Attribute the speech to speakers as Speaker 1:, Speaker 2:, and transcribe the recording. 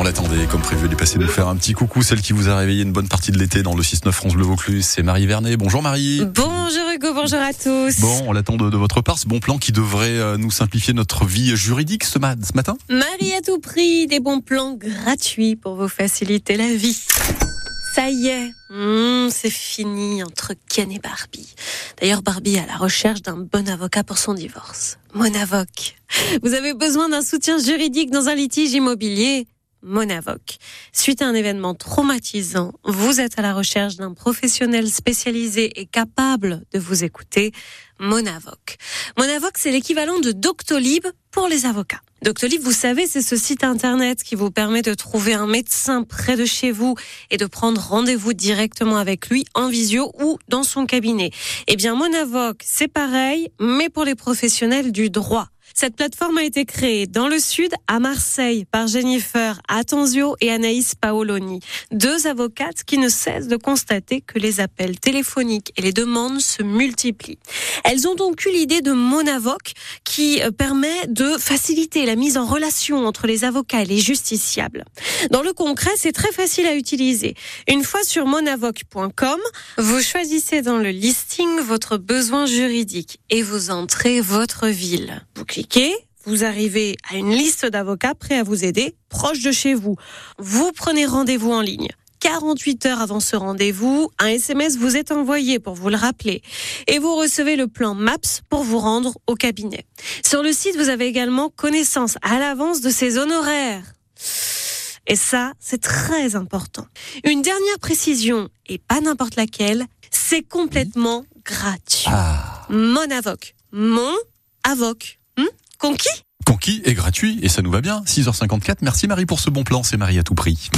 Speaker 1: On l'attendait, comme prévu, elle est passée nous faire un petit coucou, celle qui vous a réveillé une bonne partie de l'été dans le 6-9 France Bleu Vauclus. C'est Marie Vernet. Bonjour Marie.
Speaker 2: Bonjour Hugo, bonjour à tous.
Speaker 1: Bon, on l'attend de, de, votre part, ce bon plan qui devrait euh, nous simplifier notre vie juridique ce, ma ce matin.
Speaker 2: Marie à tout prix, des bons plans gratuits pour vous faciliter la vie. Ça y est, mmh, c'est fini entre Ken et Barbie. D'ailleurs, Barbie à la recherche d'un bon avocat pour son divorce. Mon avoc. Vous avez besoin d'un soutien juridique dans un litige immobilier? Monavoc. Suite à un événement traumatisant, vous êtes à la recherche d'un professionnel spécialisé et capable de vous écouter. Monavoc. Monavoc, c'est l'équivalent de Doctolib pour les avocats. Doctolib, vous savez, c'est ce site internet qui vous permet de trouver un médecin près de chez vous et de prendre rendez-vous directement avec lui en visio ou dans son cabinet. Eh bien, Monavoc, c'est pareil, mais pour les professionnels du droit. Cette plateforme a été créée dans le sud, à Marseille, par Jennifer Atanzio et Anaïs Paoloni, deux avocates qui ne cessent de constater que les appels téléphoniques et les demandes se multiplient. Elles ont donc eu l'idée de Monavoc qui euh, permet de faciliter la mise en relation entre les avocats et les justiciables. Dans le concret, c'est très facile à utiliser. Une fois sur monavoc.com, vous choisissez dans le listing votre besoin juridique et vous entrez votre ville. Vous arrivez à une liste d'avocats prêts à vous aider, proche de chez vous. Vous prenez rendez-vous en ligne. 48 heures avant ce rendez-vous, un SMS vous est envoyé pour vous le rappeler et vous recevez le plan MAPS pour vous rendre au cabinet. Sur le site, vous avez également connaissance à l'avance de ses honoraires. Et ça, c'est très important. Une dernière précision, et pas n'importe laquelle, c'est complètement gratuit.
Speaker 1: Ah.
Speaker 2: Mon avoc. Mon avoc. Conquis?
Speaker 1: Conquis et gratuit, et ça nous va bien. 6h54, merci Marie pour ce bon plan, c'est Marie à tout prix.